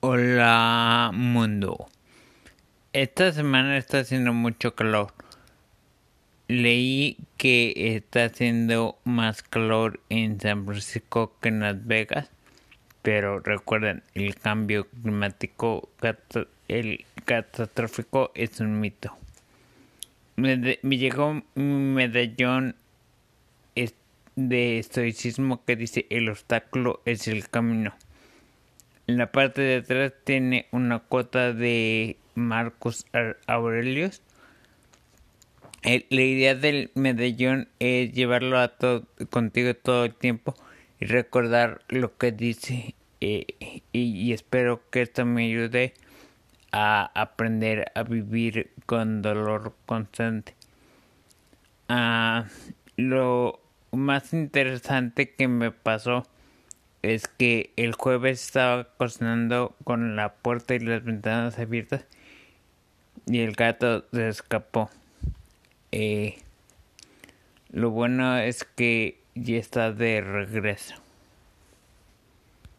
Hola mundo. Esta semana está haciendo mucho calor. Leí que está haciendo más calor en San Francisco que en Las Vegas, pero recuerden, el cambio climático el catastrófico es un Me, me llegó un medallón de estoicismo que dice el obstáculo es el camino. En la parte de atrás tiene una cuota de Marcos Aurelius. la idea del medallón es llevarlo a contigo todo el tiempo y recordar lo que dice. Eh, y, espero que esto me ayude a aprender a vivir con dolor constante. Ah, lo más interesante que me pasó es que el jueves estaba cocinando con la puerta y las ventanas abiertas y el gato se escapó. Eh, lo bueno es que ya está de regreso.